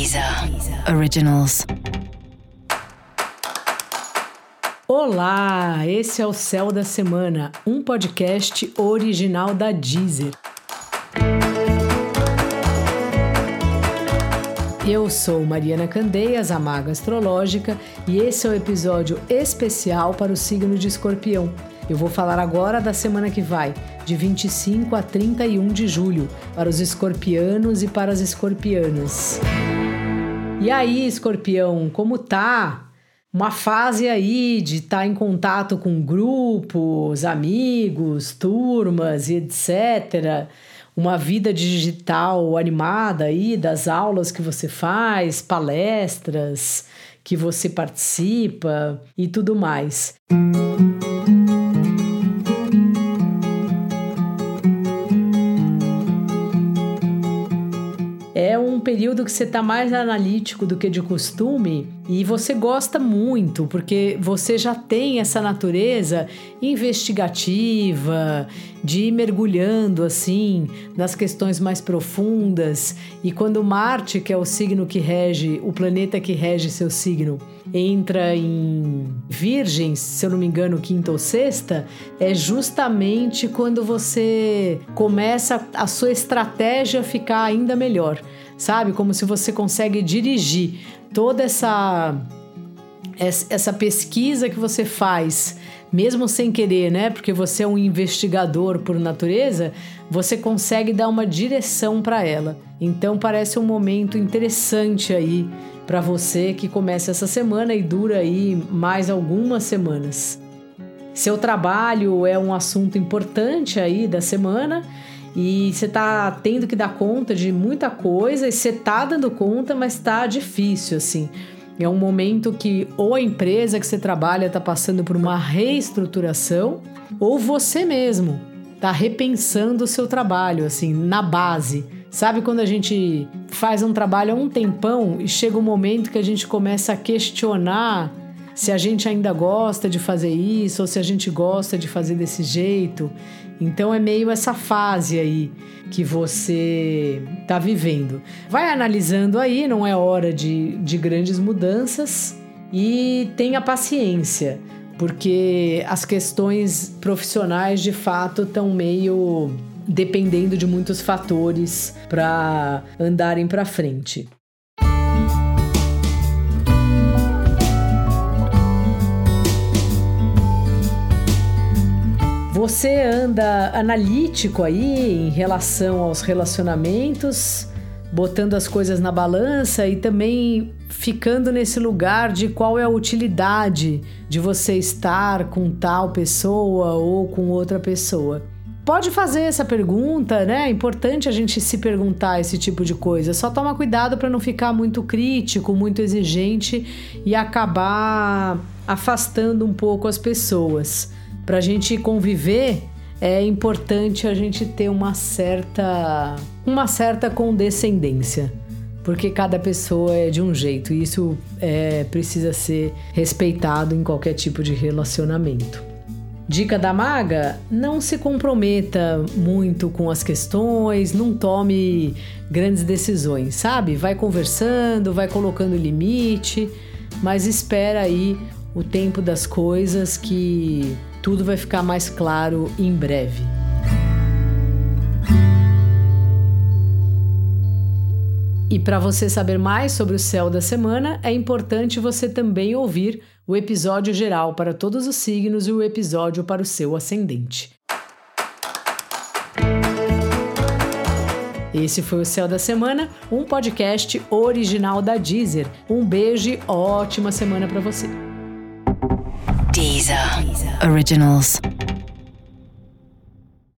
Deezer Originals. Olá, esse é o Céu da Semana, um podcast original da Deezer. Eu sou Mariana Candeias, a Maga Astrológica, e esse é o um episódio especial para o signo de Escorpião. Eu vou falar agora da semana que vai, de 25 a 31 de julho, para os escorpianos e para as escorpianas. E aí, escorpião, como tá? Uma fase aí de estar tá em contato com grupos, amigos, turmas e etc. Uma vida digital animada aí das aulas que você faz, palestras que você participa e tudo mais. Música um período que você está mais analítico do que de costume e você gosta muito, porque você já tem essa natureza investigativa, de ir mergulhando assim nas questões mais profundas. E quando Marte, que é o signo que rege, o planeta que rege seu signo, entra em Virgem, se eu não me engano, quinta ou sexta, é justamente quando você começa a sua estratégia ficar ainda melhor sabe? Como se você consegue dirigir toda essa essa pesquisa que você faz, mesmo sem querer, né? Porque você é um investigador por natureza, você consegue dar uma direção para ela. Então parece um momento interessante aí para você que começa essa semana e dura aí mais algumas semanas. Seu trabalho é um assunto importante aí da semana e você tá tendo que dar conta de muita coisa e você tá dando conta, mas tá difícil, assim. É um momento que ou a empresa que você trabalha está passando por uma reestruturação, ou você mesmo está repensando o seu trabalho, assim, na base. Sabe quando a gente faz um trabalho há um tempão e chega um momento que a gente começa a questionar se a gente ainda gosta de fazer isso ou se a gente gosta de fazer desse jeito. Então é meio essa fase aí que você está vivendo. Vai analisando aí, não é hora de, de grandes mudanças e tenha paciência, porque as questões profissionais de fato estão meio dependendo de muitos fatores para andarem para frente. Você anda analítico aí em relação aos relacionamentos, botando as coisas na balança e também ficando nesse lugar de qual é a utilidade de você estar com tal pessoa ou com outra pessoa. Pode fazer essa pergunta, né? É importante a gente se perguntar esse tipo de coisa. Só toma cuidado para não ficar muito crítico, muito exigente e acabar afastando um pouco as pessoas. Para a gente conviver, é importante a gente ter uma certa, uma certa condescendência, porque cada pessoa é de um jeito e isso é, precisa ser respeitado em qualquer tipo de relacionamento. Dica da maga: não se comprometa muito com as questões, não tome grandes decisões, sabe? Vai conversando, vai colocando limite, mas espera aí o tempo das coisas que tudo vai ficar mais claro em breve. E para você saber mais sobre o céu da semana, é importante você também ouvir o episódio geral para todos os signos e o episódio para o seu ascendente. Esse foi o Céu da Semana, um podcast original da Deezer. Um beijo e ótima semana para você. Deezer. Originals.